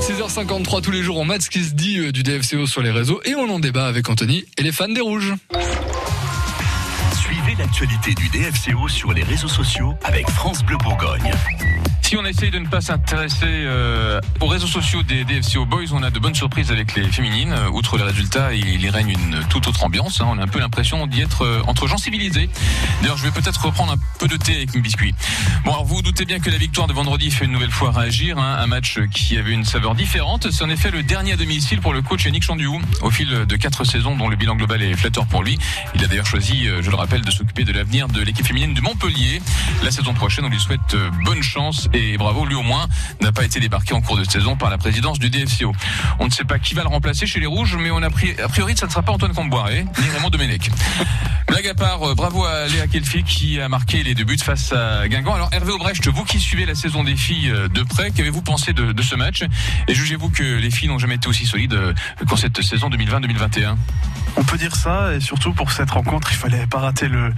6h53 tous les jours, on mate ce qui se dit euh, du DFCO sur les réseaux et on en débat avec Anthony et les fans des Rouges. Suivez l'actualité du DFCO sur les réseaux sociaux avec France Bleu Bourgogne. Si on essaye de ne pas s'intéresser euh, aux réseaux sociaux des DFCO Boys, on a de bonnes surprises avec les féminines. Euh, Outre les résultats, il y règne une toute autre ambiance. hein. On a un peu l'impression d'y être euh, entre gens civilisés. D'ailleurs, je vais peut-être reprendre un peu de thé avec mes biscuits. Bon, alors vous vous doutez bien que la victoire de vendredi fait une nouvelle fois réagir. hein. Un match qui avait une saveur différente. C'est en effet le dernier à domicile pour le coach Yannick Chanduou. Au fil de quatre saisons dont le bilan global est flatteur pour lui, il a d'ailleurs choisi, je le rappelle, de s'occuper de l'avenir de l'équipe féminine de Montpellier. La saison prochaine, on lui souhaite bonne chance et bravo. Lui au moins n'a pas été débarqué en cours de saison par la présidence du DFCO. On ne sait pas qui va le remplacer chez les Rouges, mais on a pris, a priori, ça ne sera pas Antoine Comboiré ni Raymond Domenech. À part, euh, bravo à Léa Kelfi qui a marqué les deux buts face à Guingamp. Alors Hervé Aubrecht, vous qui suivez la saison des filles euh, de près, qu'avez-vous pensé de, ce match? Et jugez-vous que les filles n'ont jamais été aussi solides euh, qu'en cette saison 2020-2021 On peut dire ça, et surtout pour cette rencontre, il fallait pas rater le,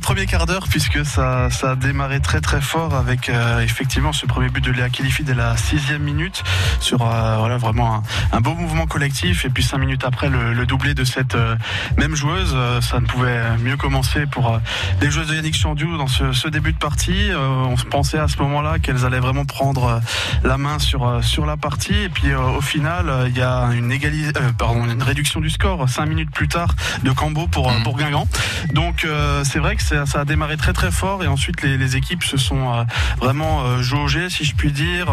premier quart d'heure, puisque ça, a démarré très très fort avec euh, effectivement ce premier but de Léa Khalifi dès la sixième minute, sur euh, voilà vraiment un, beau mouvement collectif, et puis cinq minutes après le, doublé de cette euh, même joueuse, Euh, ça ne pouvait mieux commencer pour euh, les joueuses de Yannick Chandiou dans ce, ce début de partie. Euh, on se pensait à ce moment-là qu'elles allaient vraiment prendre euh, la main sur sur la partie, et puis au final, il y a une égalis- pardon, une réduction du score cinq minutes plus tard de Cambo pour Mhm. pour Guingamp. Donc c'est vrai que ça, ça a démarré très très fort et ensuite les, les équipes se sont vraiment jaugées, si je puis dire.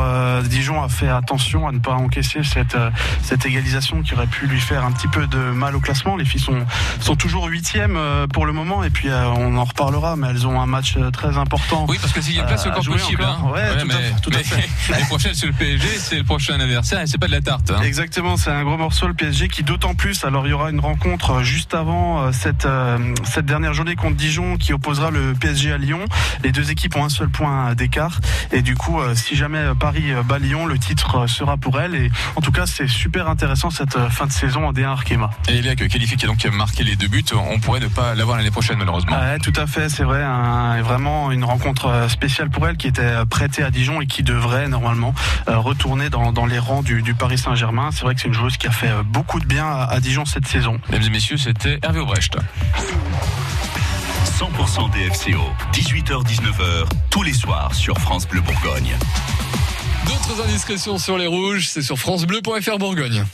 Dijon a fait attention à ne pas encaisser cette cette égalisation qui aurait pu lui faire un petit peu de mal au classement. Les filles sont sont toujours huitièmes euh, pour le moment et puis euh, on en reparlera, mais elles ont un match euh, très important. Oui, parce que s'il y a place, c'est Euh, encore possible. encore. hein. Ouais, tout à fait, tout à mais fait. L'année prochaine, c'est le PSG, c'est le prochain adversaire et c'est pas de la tarte. hein. Exactement, c'est un gros morceau le PSG qui d'autant plus. Alors il y aura une rencontre juste avant cette cette dernière journée contre Dijon qui opposera le PSG à Lyon. Les deux équipes ont un seul point d'écart et du coup, si jamais Paris bat Lyon, le titre sera pour elle. Et en tout cas, c'est super intéressant cette fin de saison en D1 Arkema. Et Léa Khalifi qui a donc marqué les deux buts, on pourrait ne pas l'avoir l'année prochaine malheureusement. Ouais, tout à fait, c'est vrai, un- vraiment une rencontre euh, spéciale pour elle qui était euh, prêtée à Dijon et qui devrait normalement euh, retourner dans, dans les rangs du, du Paris Saint-Germain. C'est vrai que c'est une joueuse qui a fait beaucoup de bien à, à Dijon cette saison. Mesdames et messieurs, c'était Hervé Aubrecht. 100% DFCO, 18h-19h, tous les soirs sur France Bleu Bourgogne. D'autres indiscrétions sur les Rouges, c'est sur francebleu.fr Bourgogne.